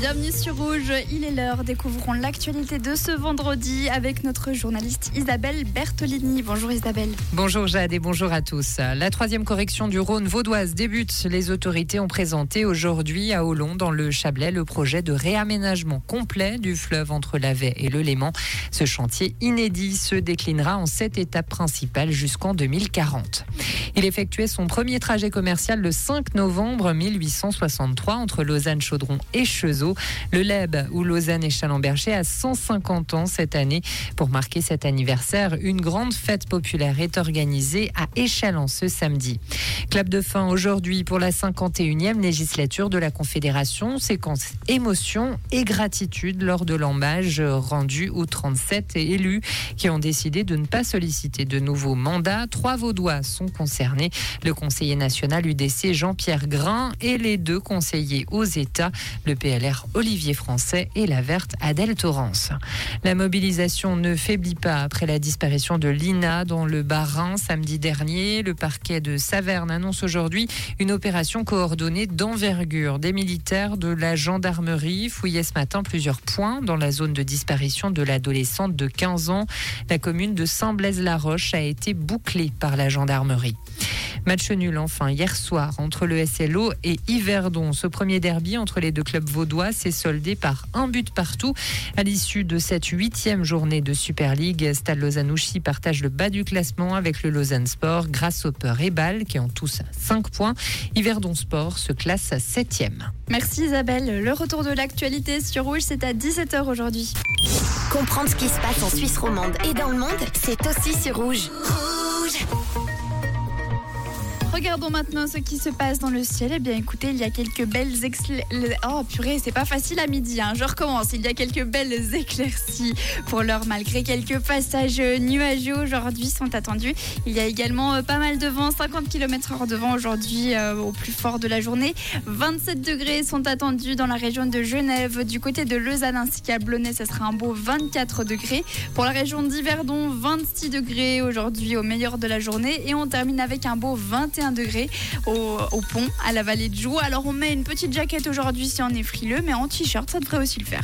Bienvenue sur Rouge, il est l'heure. Découvrons l'actualité de ce vendredi avec notre journaliste Isabelle Bertolini. Bonjour Isabelle. Bonjour Jade et bonjour à tous. La troisième correction du Rhône vaudoise débute. Les autorités ont présenté aujourd'hui à Olon, dans le Chablais, le projet de réaménagement complet du fleuve entre la et le Léman. Ce chantier inédit se déclinera en sept étapes principales jusqu'en 2040. Il effectuait son premier trajet commercial le 5 novembre 1863 entre Lausanne-Chaudron et Le LEB, où Lausanne et Chalemberger, a 150 ans cette année. Pour marquer cet anniversaire, une grande fête populaire est organisée à Échalon ce samedi. Clap de fin aujourd'hui pour la 51e législature de la Confédération. Séquence émotion et gratitude lors de l'embâge rendu aux 37 élus qui ont décidé de ne pas solliciter de nouveaux mandats. Trois Vaudois sont concernés. Le conseiller national UDC Jean-Pierre Grain et les deux conseillers aux États, le PLR Olivier Français et la verte Adèle Torrance. La mobilisation ne faiblit pas après la disparition de Lina dans le Bas-Rhin samedi dernier. Le parquet de Saverne annonce aujourd'hui une opération coordonnée d'envergure. Des militaires de la gendarmerie fouillaient ce matin plusieurs points dans la zone de disparition de l'adolescente de 15 ans. La commune de Saint-Blaise-la-Roche a été bouclée par la gendarmerie. Match nul enfin hier soir entre le SLO et Yverdon. Ce premier derby entre les deux clubs vaudois s'est soldé par un but partout. À l'issue de cette huitième journée de Super League, Stade Lausanne-Ouchy partage le bas du classement avec le Lausanne Sport, Grasshopper et Bâle qui ont tous 5 points. Yverdon Sport se classe 7e. Merci Isabelle. Le retour de l'actualité sur Rouge, c'est à 17h aujourd'hui. Comprendre ce qui se passe en Suisse romande et dans le monde, c'est aussi sur Rouge. Rouge Regardons maintenant ce qui se passe dans le ciel. Eh bien, écoutez, il y a quelques belles éclaircies. Oh, purée, c'est pas facile à midi. Hein. Je recommence. Il y a quelques belles éclaircies pour l'heure, malgré quelques passages nuageux aujourd'hui sont attendus. Il y a également euh, pas mal de vent, 50 km/h de vent aujourd'hui euh, au plus fort de la journée. 27 degrés sont attendus dans la région de Genève. Du côté de Lausanne ainsi qu'à Blonay, ce sera un beau 24 degrés. Pour la région d'Yverdon, 26 degrés aujourd'hui au meilleur de la journée. Et on termine avec un beau 21 degrés au, au pont à la vallée de Joux. Alors on met une petite jaquette aujourd'hui si on est frileux, mais en t-shirt, ça devrait aussi le faire.